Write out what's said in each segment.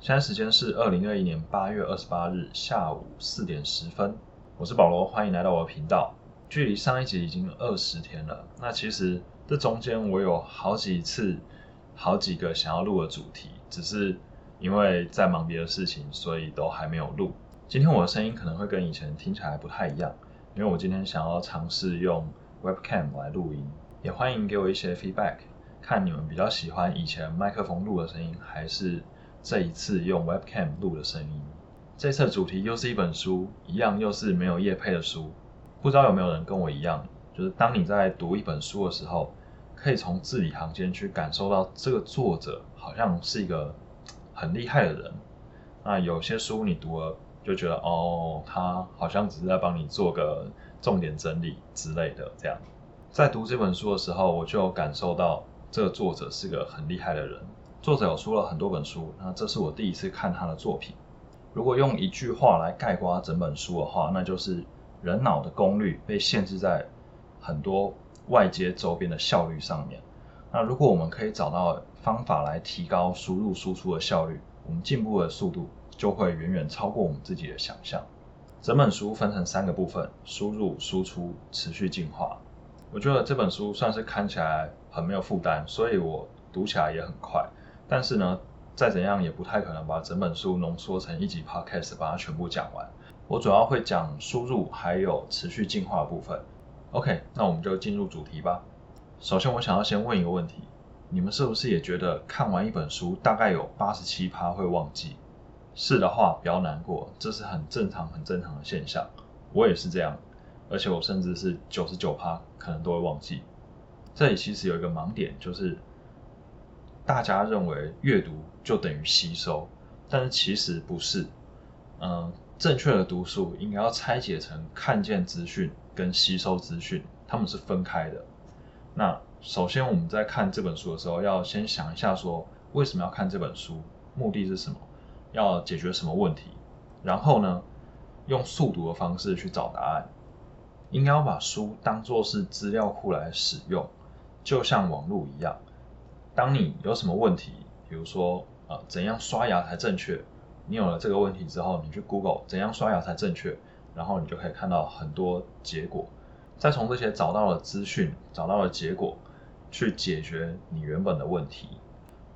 现在时间是二零二一年八月二十八日下午四点十分，我是保罗，欢迎来到我的频道。距离上一集已经二十天了，那其实这中间我有好几次、好几个想要录的主题，只是因为在忙别的事情，所以都还没有录。今天我的声音可能会跟以前听起来不太一样，因为我今天想要尝试用 Webcam 来录音，也欢迎给我一些 feedback，看你们比较喜欢以前麦克风录的声音，还是这一次用 Webcam 录的声音。这次的主题又是一本书，一样又是没有页配的书。不知道有没有人跟我一样，就是当你在读一本书的时候，可以从字里行间去感受到这个作者好像是一个很厉害的人。那有些书你读了就觉得哦，他好像只是在帮你做个重点整理之类的。这样，在读这本书的时候，我就感受到这个作者是个很厉害的人。作者有出了很多本书，那这是我第一次看他的作品。如果用一句话来概括整本书的话，那就是人脑的功率被限制在很多外接周边的效率上面。那如果我们可以找到方法来提高输入输出的效率，我们进步的速度就会远远超过我们自己的想象。整本书分成三个部分：输入、输出、持续进化。我觉得这本书算是看起来很没有负担，所以我读起来也很快。但是呢，再怎样也不太可能把整本书浓缩成一集 podcast 把它全部讲完。我主要会讲输入还有持续进化部分。OK，那我们就进入主题吧。首先，我想要先问一个问题：你们是不是也觉得看完一本书大概有八十七趴会忘记？是的话，不要难过，这是很正常、很正常的现象。我也是这样，而且我甚至是九十九趴可能都会忘记。这里其实有一个盲点，就是。大家认为阅读就等于吸收，但是其实不是。嗯，正确的读书应该要拆解成看见资讯跟吸收资讯，他们是分开的。那首先我们在看这本书的时候，要先想一下说为什么要看这本书，目的是什么，要解决什么问题，然后呢，用速读的方式去找答案。应该要把书当作是资料库来使用，就像网络一样。当你有什么问题，比如说呃怎样刷牙才正确，你有了这个问题之后，你去 Google 怎样刷牙才正确，然后你就可以看到很多结果，再从这些找到了资讯，找到了结果，去解决你原本的问题。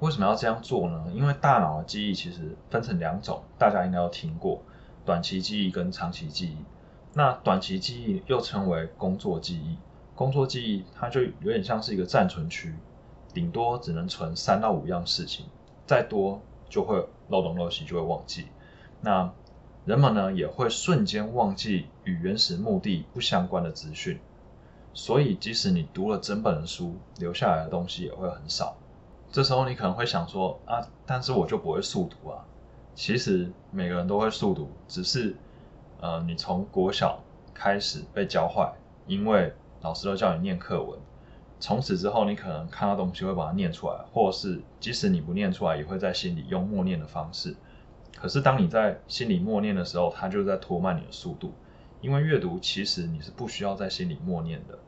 为什么要这样做呢？因为大脑的记忆其实分成两种，大家应该都听过，短期记忆跟长期记忆。那短期记忆又称为工作记忆，工作记忆它就有点像是一个暂存区。顶多只能存三到五样事情，再多就会漏东漏西，就会忘记。那人们呢也会瞬间忘记与原始目的不相关的资讯，所以即使你读了整本的书，留下来的东西也会很少。这时候你可能会想说啊，但是我就不会速读啊。其实每个人都会速读，只是呃你从国小开始被教坏，因为老师都叫你念课文。从此之后，你可能看到东西会把它念出来，或是即使你不念出来，也会在心里用默念的方式。可是当你在心里默念的时候，它就在拖慢你的速度。因为阅读其实你是不需要在心里默念的，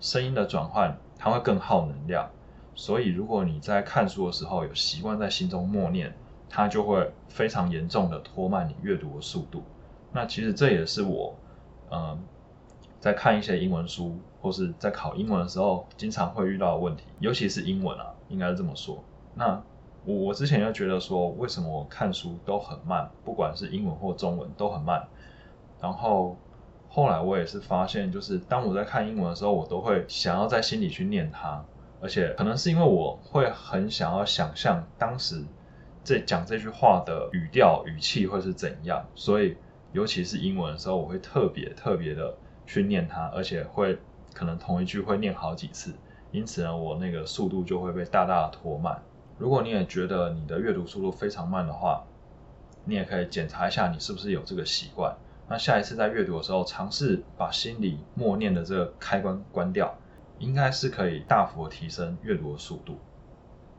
声音的转换它会更耗能量。所以如果你在看书的时候有习惯在心中默念，它就会非常严重的拖慢你阅读的速度。那其实这也是我，嗯。在看一些英文书，或是在考英文的时候，经常会遇到的问题，尤其是英文啊，应该是这么说。那我我之前就觉得说，为什么我看书都很慢，不管是英文或中文都很慢。然后后来我也是发现，就是当我在看英文的时候，我都会想要在心里去念它，而且可能是因为我会很想要想象当时这讲这句话的语调语气会是怎样，所以尤其是英文的时候，我会特别特别的。去念它，而且会可能同一句会念好几次，因此呢，我那个速度就会被大大的拖慢。如果你也觉得你的阅读速度非常慢的话，你也可以检查一下你是不是有这个习惯。那下一次在阅读的时候，尝试把心里默念的这个开关关掉，应该是可以大幅提升阅读的速度。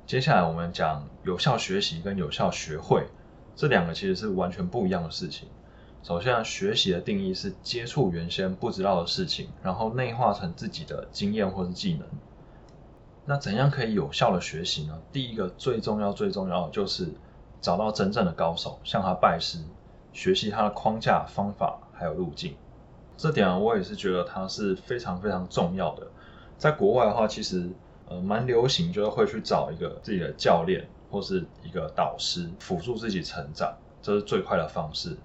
接下来我们讲有效学习跟有效学会，这两个其实是完全不一样的事情。首先，学习的定义是接触原先不知道的事情，然后内化成自己的经验或是技能。那怎样可以有效的学习呢？第一个最重要、最重要的就是找到真正的高手，向他拜师，学习他的框架、方法还有路径。这点啊我也是觉得它是非常非常重要的。在国外的话，其实呃蛮流行，就是会去找一个自己的教练或是一个导师辅助自己成长，这是最快的方式，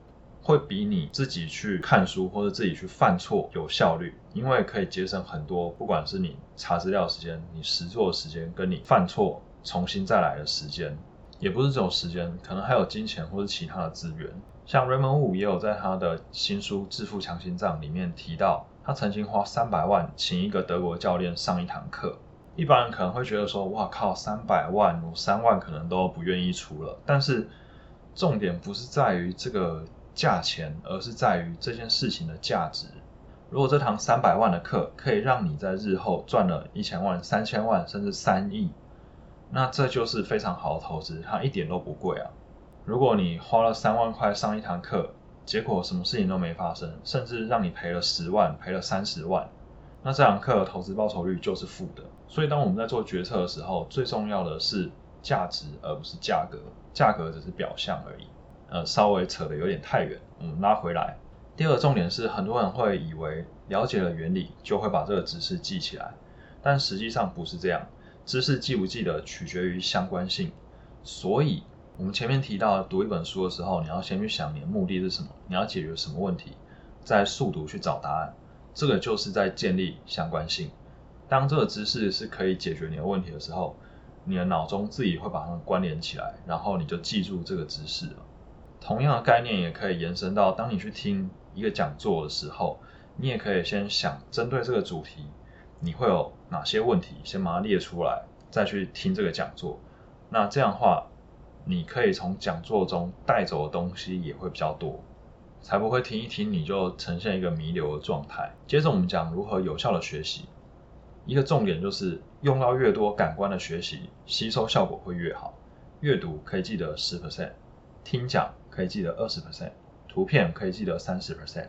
会比你自己去看书或者自己去犯错有效率，因为可以节省很多，不管是你查资料时间、你实做的时间，跟你犯错重新再来的时间，也不是这种时间，可能还有金钱或者其他的资源。像 Raymond Wu 也有在他的新书《致富强心脏》里面提到，他曾经花三百万请一个德国教练上一堂课。一般人可能会觉得说，哇靠，三百万，我三万可能都不愿意出了。但是重点不是在于这个价钱，而是在于这件事情的价值。如果这堂三百万的课可以让你在日后赚了一千万、三千万，甚至三亿，那这就是非常好的投资，它一点都不贵啊。如果你花了三万块上一堂课，结果什么事情都没发生，甚至让你赔了十万、赔了三十万，那这堂课的投资报酬率就是负的。所以，当我们在做决策的时候，最重要的是价值，而不是价格。价格只是表象而已。呃，稍微扯得有点太远，我们拉回来。第二个重点是，很多人会以为了解了原理就会把这个知识记起来，但实际上不是这样。知识记不记得取决于相关性，所以。我们前面提到，读一本书的时候，你要先去想你的目的是什么，你要解决什么问题，再速读去找答案。这个就是在建立相关性。当这个知识是可以解决你的问题的时候，你的脑中自己会把它们关联起来，然后你就记住这个知识了。同样的概念也可以延伸到，当你去听一个讲座的时候，你也可以先想针对这个主题，你会有哪些问题，先把它列出来，再去听这个讲座。那这样的话。你可以从讲座中带走的东西也会比较多，才不会听一听你就呈现一个弥留的状态。接着我们讲如何有效的学习，一个重点就是用到越多感官的学习，吸收效果会越好。阅读可以记得十 percent，听讲可以记得二十 percent，图片可以记得三十 percent，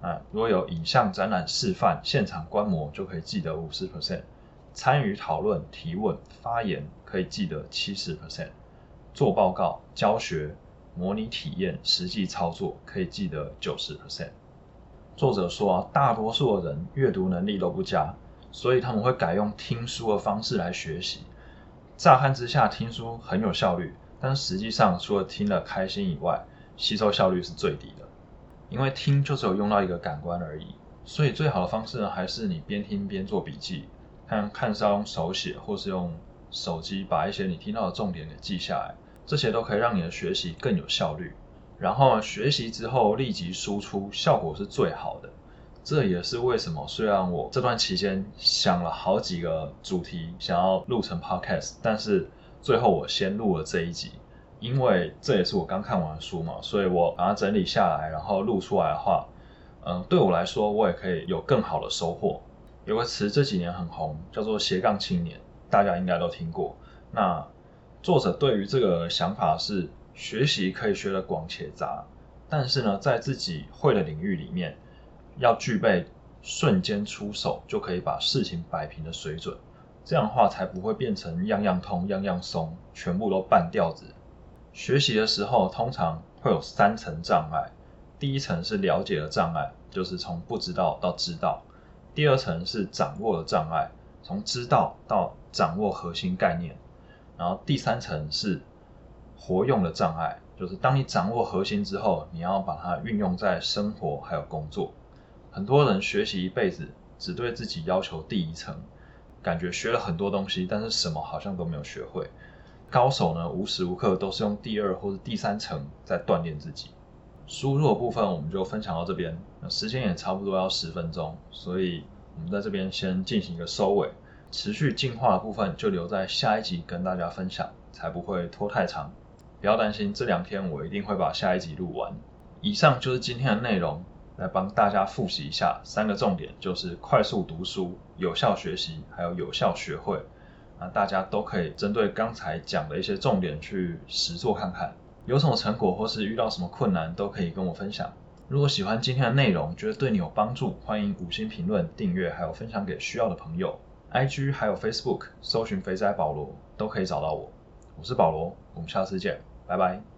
啊，如果有影像展览示范、现场观摩就可以记得五十 percent，参与讨论、提问、发言可以记得七十 percent。做报告、教学、模拟体验、实际操作，可以记得九十 percent。作者说啊，大多数的人阅读能力都不佳，所以他们会改用听书的方式来学习。乍看之下，听书很有效率，但实际上除了听了开心以外，吸收效率是最低的。因为听就只有用到一个感官而已，所以最好的方式呢，还是你边听边做笔记，看看是要用手写，或是用手机把一些你听到的重点给记下来。这些都可以让你的学习更有效率，然后学习之后立即输出，效果是最好的。这也是为什么，虽然我这段期间想了好几个主题想要录成 podcast，但是最后我先录了这一集，因为这也是我刚看完的书嘛，所以我把它整理下来，然后录出来的话，嗯，对我来说我也可以有更好的收获。有个词这几年很红，叫做斜杠青年，大家应该都听过。那作者对于这个想法是，学习可以学得广且杂，但是呢，在自己会的领域里面，要具备瞬间出手就可以把事情摆平的水准，这样的话才不会变成样样通样样松，全部都半吊子。学习的时候通常会有三层障碍，第一层是了解的障碍，就是从不知道到知道；第二层是掌握的障碍，从知道到掌握核心概念。然后第三层是活用的障碍，就是当你掌握核心之后，你要把它运用在生活还有工作。很多人学习一辈子，只对自己要求第一层，感觉学了很多东西，但是什么好像都没有学会。高手呢，无时无刻都是用第二或者第三层在锻炼自己。输入的部分我们就分享到这边，时间也差不多要十分钟，所以我们在这边先进行一个收尾。持续进化的部分就留在下一集跟大家分享，才不会拖太长。不要担心，这两天我一定会把下一集录完。以上就是今天的内容，来帮大家复习一下三个重点，就是快速读书、有效学习，还有有效学会。那大家都可以针对刚才讲的一些重点去实做看看，有什么成果或是遇到什么困难，都可以跟我分享。如果喜欢今天的内容，觉得对你有帮助，欢迎五星评论、订阅，还有分享给需要的朋友。IG 还有 Facebook，搜寻肥仔保罗都可以找到我。我是保罗，我们下次见。拜拜。